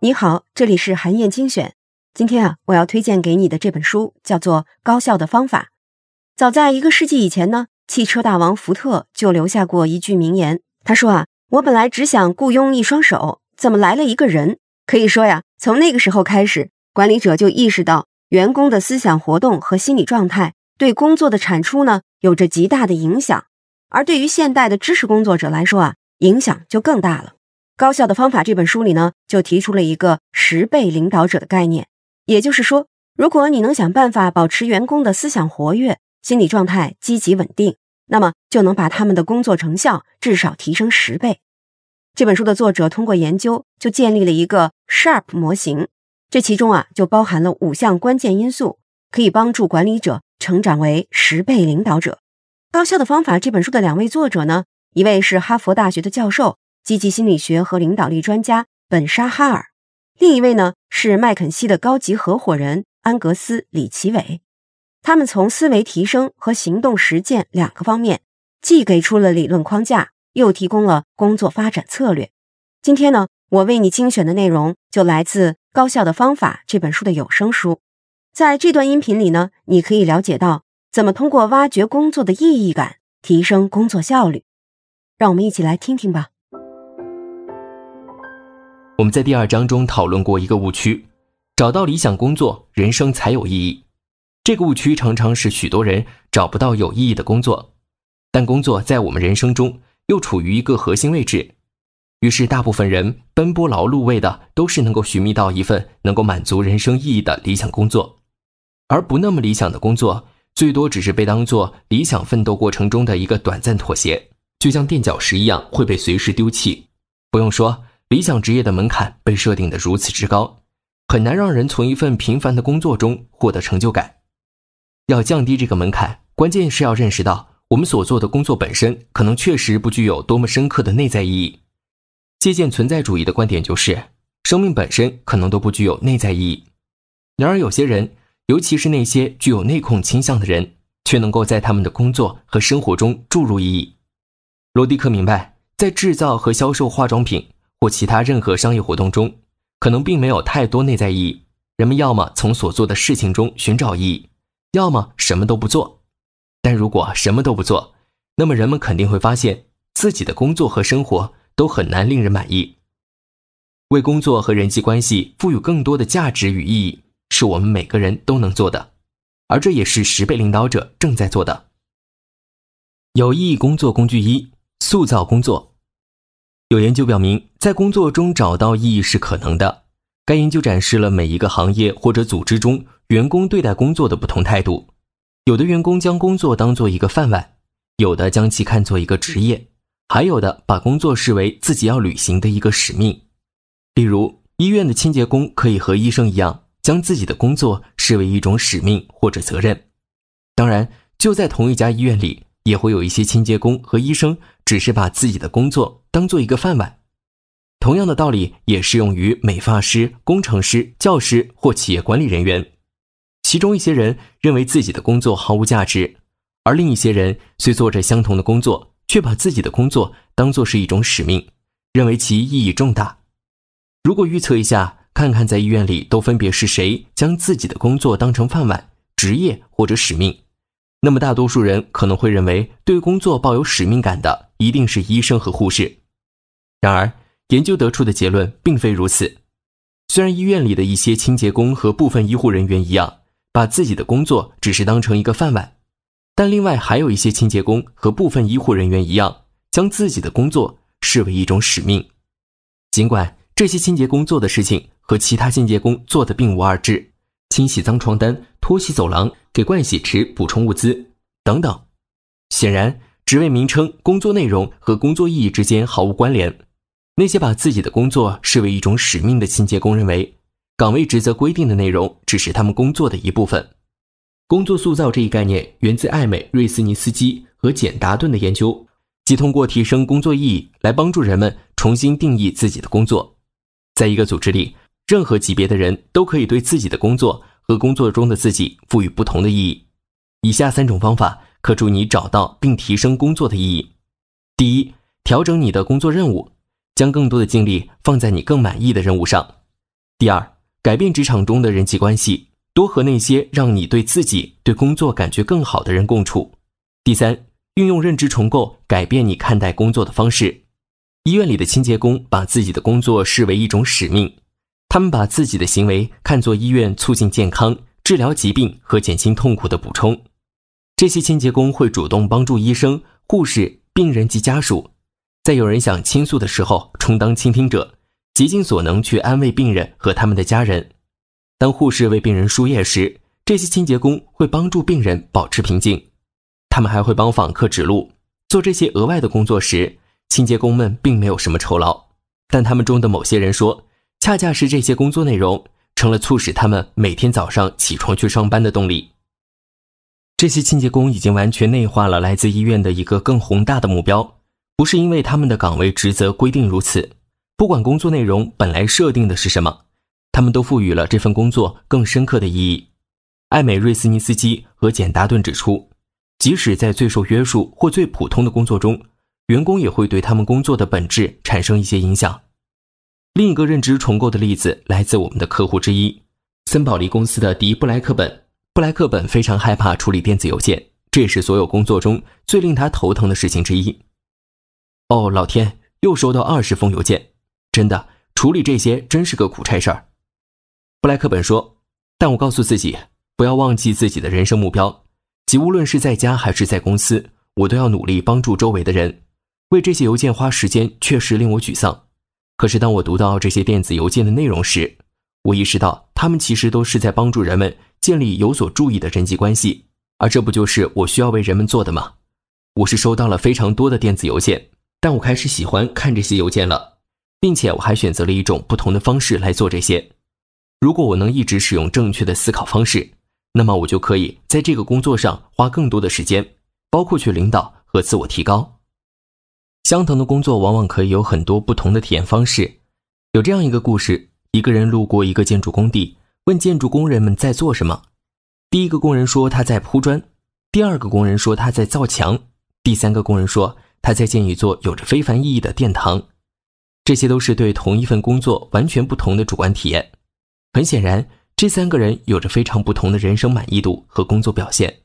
你好，这里是韩燕精选。今天啊，我要推荐给你的这本书叫做《高效的方法》。早在一个世纪以前呢，汽车大王福特就留下过一句名言。他说啊，我本来只想雇佣一双手，怎么来了一个人？可以说呀，从那个时候开始，管理者就意识到员工的思想活动和心理状态对工作的产出呢有着极大的影响。而对于现代的知识工作者来说啊，影响就更大了。高效的方法这本书里呢，就提出了一个十倍领导者的概念，也就是说，如果你能想办法保持员工的思想活跃、心理状态积极稳定，那么就能把他们的工作成效至少提升十倍。这本书的作者通过研究，就建立了一个 SHARP 模型，这其中啊就包含了五项关键因素，可以帮助管理者成长为十倍领导者。高效的方法这本书的两位作者呢，一位是哈佛大学的教授。积极心理学和领导力专家本沙哈尔，另一位呢是麦肯锡的高级合伙人安格斯李奇伟。他们从思维提升和行动实践两个方面，既给出了理论框架，又提供了工作发展策略。今天呢，我为你精选的内容就来自《高效的方法》这本书的有声书。在这段音频里呢，你可以了解到怎么通过挖掘工作的意义感，提升工作效率。让我们一起来听听吧。我们在第二章中讨论过一个误区：找到理想工作，人生才有意义。这个误区常常使许多人找不到有意义的工作，但工作在我们人生中又处于一个核心位置。于是，大部分人奔波劳碌为的都是能够寻觅到一份能够满足人生意义的理想工作，而不那么理想的工作，最多只是被当做理想奋斗过程中的一个短暂妥协，就像垫脚石一样会被随时丢弃。不用说。理想职业的门槛被设定的如此之高，很难让人从一份平凡的工作中获得成就感。要降低这个门槛，关键是要认识到我们所做的工作本身可能确实不具有多么深刻的内在意义。借鉴存在主义的观点，就是生命本身可能都不具有内在意义。然而，有些人，尤其是那些具有内控倾向的人，却能够在他们的工作和生活中注入意义。罗迪克明白，在制造和销售化妆品。或其他任何商业活动中，可能并没有太多内在意义。人们要么从所做的事情中寻找意义，要么什么都不做。但如果什么都不做，那么人们肯定会发现自己的工作和生活都很难令人满意。为工作和人际关系赋予更多的价值与意义，是我们每个人都能做的，而这也是十倍领导者正在做的。有意义工作工具一：塑造工作。有研究表明，在工作中找到意义是可能的。该研究展示了每一个行业或者组织中员工对待工作的不同态度。有的员工将工作当做一个饭碗，有的将其看作一个职业，还有的把工作视为自己要履行的一个使命。例如，医院的清洁工可以和医生一样，将自己的工作视为一种使命或者责任。当然，就在同一家医院里。也会有一些清洁工和医生，只是把自己的工作当做一个饭碗。同样的道理也适用于美发师、工程师、教师或企业管理人员。其中一些人认为自己的工作毫无价值，而另一些人虽做着相同的工作，却把自己的工作当做是一种使命，认为其意义重大。如果预测一下，看看在医院里都分别是谁将自己的工作当成饭碗、职业或者使命。那么，大多数人可能会认为，对工作抱有使命感的一定是医生和护士。然而，研究得出的结论并非如此。虽然医院里的一些清洁工和部分医护人员一样，把自己的工作只是当成一个饭碗，但另外还有一些清洁工和部分医护人员一样，将自己的工作视为一种使命。尽管这些清洁工做的事情和其他清洁工做的并无二致。清洗脏床单、拖洗走廊、给盥洗池补充物资等等。显然，职位名称、工作内容和工作意义之间毫无关联。那些把自己的工作视为一种使命的清洁工认为，岗位职责规定的内容只是他们工作的一部分。工作塑造这一概念源自艾美·瑞斯尼斯基和简·达顿的研究，即通过提升工作意义来帮助人们重新定义自己的工作。在一个组织里。任何级别的人都可以对自己的工作和工作中的自己赋予不同的意义。以下三种方法可助你找到并提升工作的意义：第一，调整你的工作任务，将更多的精力放在你更满意的任务上。第二，改变职场中的人际关系，多和那些让你对自己、对工作感觉更好的人共处。第三，运用认知重构改变你看待工作的方式。医院里的清洁工把自己的工作视为一种使命，他们把自己的行为看作医院促进健康、治疗疾病和减轻痛苦的补充。这些清洁工会主动帮助医生、护士、病人及家属，在有人想倾诉的时候充当倾听者，竭尽所能去安慰病人和他们的家人。当护士为病人输液时，这些清洁工会帮助病人保持平静。他们还会帮访客指路。做这些额外的工作时，清洁工们并没有什么酬劳，但他们中的某些人说，恰恰是这些工作内容成了促使他们每天早上起床去上班的动力。这些清洁工已经完全内化了来自医院的一个更宏大的目标，不是因为他们的岗位职责规定如此，不管工作内容本来设定的是什么，他们都赋予了这份工作更深刻的意义。艾美瑞斯尼斯基和简达顿指出，即使在最受约束或最普通的工作中，员工也会对他们工作的本质产生一些影响。另一个认知重构的例子来自我们的客户之一——森宝利公司的迪布莱克本。布莱克本非常害怕处理电子邮件，这也是所有工作中最令他头疼的事情之一。哦，老天，又收到二十封邮件，真的处理这些真是个苦差事儿。布莱克本说：“但我告诉自己，不要忘记自己的人生目标，即无论是在家还是在公司，我都要努力帮助周围的人。为这些邮件花时间确实令我沮丧，可是当我读到这些电子邮件的内容时，我意识到他们其实都是在帮助人们。”建立有所注意的人际关系，而这不就是我需要为人们做的吗？我是收到了非常多的电子邮件，但我开始喜欢看这些邮件了，并且我还选择了一种不同的方式来做这些。如果我能一直使用正确的思考方式，那么我就可以在这个工作上花更多的时间，包括去领导和自我提高。相同的工作往往可以有很多不同的体验方式。有这样一个故事：一个人路过一个建筑工地。问建筑工人们在做什么？第一个工人说他在铺砖，第二个工人说他在造墙，第三个工人说他在建一座有着非凡意义的殿堂。这些都是对同一份工作完全不同的主观体验。很显然，这三个人有着非常不同的人生满意度和工作表现。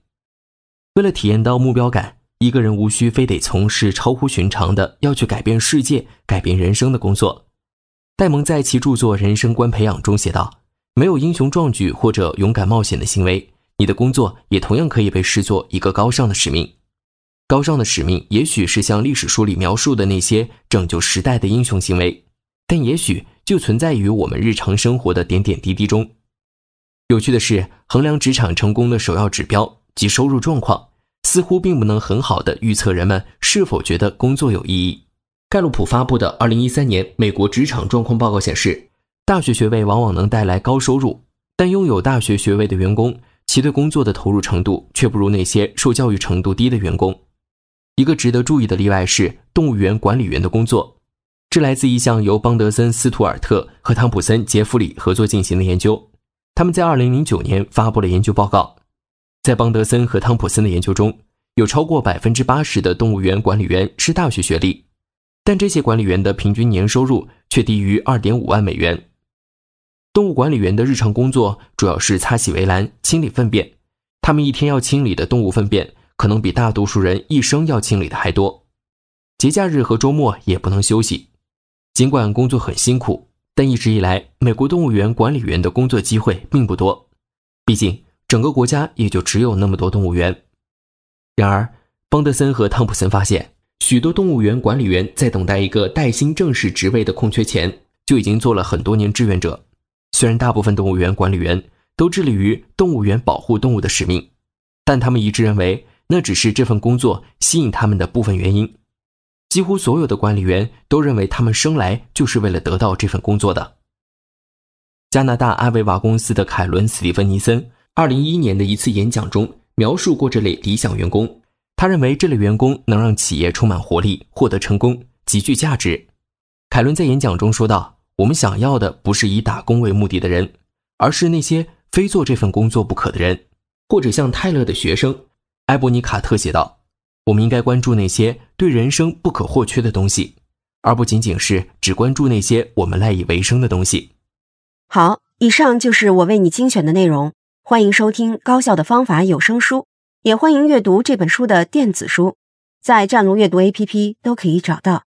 为了体验到目标感，一个人无需非得从事超乎寻常的要去改变世界、改变人生的工作。戴蒙在其著作《人生观培养》中写道。没有英雄壮举或者勇敢冒险的行为，你的工作也同样可以被视作一个高尚的使命。高尚的使命也许是像历史书里描述的那些拯救时代的英雄行为，但也许就存在于我们日常生活的点点滴滴中。有趣的是，衡量职场成功的首要指标及收入状况，似乎并不能很好的预测人们是否觉得工作有意义。盖洛普发布的2013年美国职场状况报告显示。大学学位往往能带来高收入，但拥有大学学位的员工，其对工作的投入程度却不如那些受教育程度低的员工。一个值得注意的例外是动物园管理员的工作，这来自一项由邦德森·斯图尔特和汤普森·杰弗里合作进行的研究。他们在2009年发布了研究报告。在邦德森和汤普森的研究中，有超过百分之八十的动物园管理员是大学学历，但这些管理员的平均年收入却低于2.5万美元。动物管理员的日常工作主要是擦洗围栏、清理粪便。他们一天要清理的动物粪便，可能比大多数人一生要清理的还多。节假日和周末也不能休息。尽管工作很辛苦，但一直以来，美国动物园管理员的工作机会并不多。毕竟，整个国家也就只有那么多动物园。然而，邦德森和汤普森发现，许多动物园管理员在等待一个带薪正式职位的空缺前，就已经做了很多年志愿者。虽然大部分动物园管理员都致力于动物园保护动物的使命，但他们一致认为那只是这份工作吸引他们的部分原因。几乎所有的管理员都认为他们生来就是为了得到这份工作的。加拿大阿维瓦公司的凯伦·斯蒂芬尼森，二零一一年的一次演讲中描述过这类理想员工。他认为这类员工能让企业充满活力，获得成功，极具价值。凯伦在演讲中说道。我们想要的不是以打工为目的的人，而是那些非做这份工作不可的人，或者像泰勒的学生。埃伯尼卡特写道：“我们应该关注那些对人生不可或缺的东西，而不仅仅是只关注那些我们赖以为生的东西。好，以上就是我为你精选的内容。欢迎收听《高效的方法》有声书，也欢迎阅读这本书的电子书，在湛卢阅读 APP 都可以找到。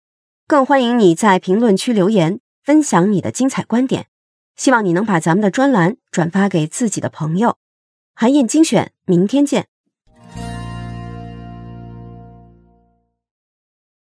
更欢迎你在评论区留言，分享你的精彩观点。希望你能把咱们的专栏转发给自己的朋友。韩燕精选，明天见。